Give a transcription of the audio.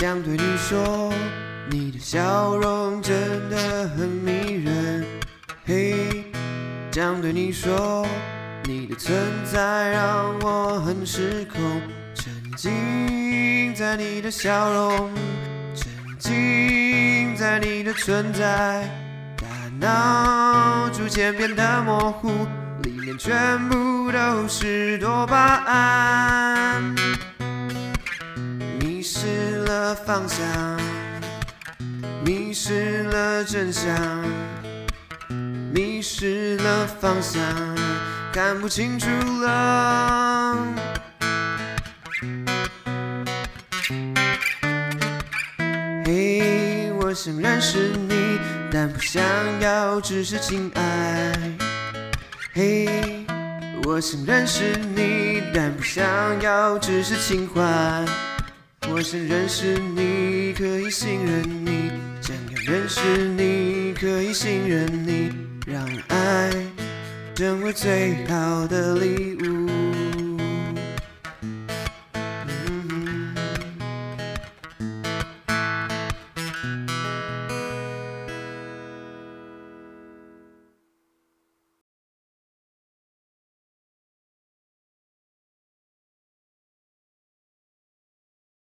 想对你说，你的笑容真的很迷人。嘿，想对你说，你的存在让我很失控，沉浸在你的笑容，沉浸在你的存在，大脑逐渐变得模糊，里面全部都是多巴胺。方向，迷失了真相，迷失了方向，看不清楚了。嘿，我想认识你，但不想要只是情爱。嘿，我想认识你，但不想要只是情怀。我想认识你，可以信任你，想要认识你，可以信任你，让爱成为最好的礼物。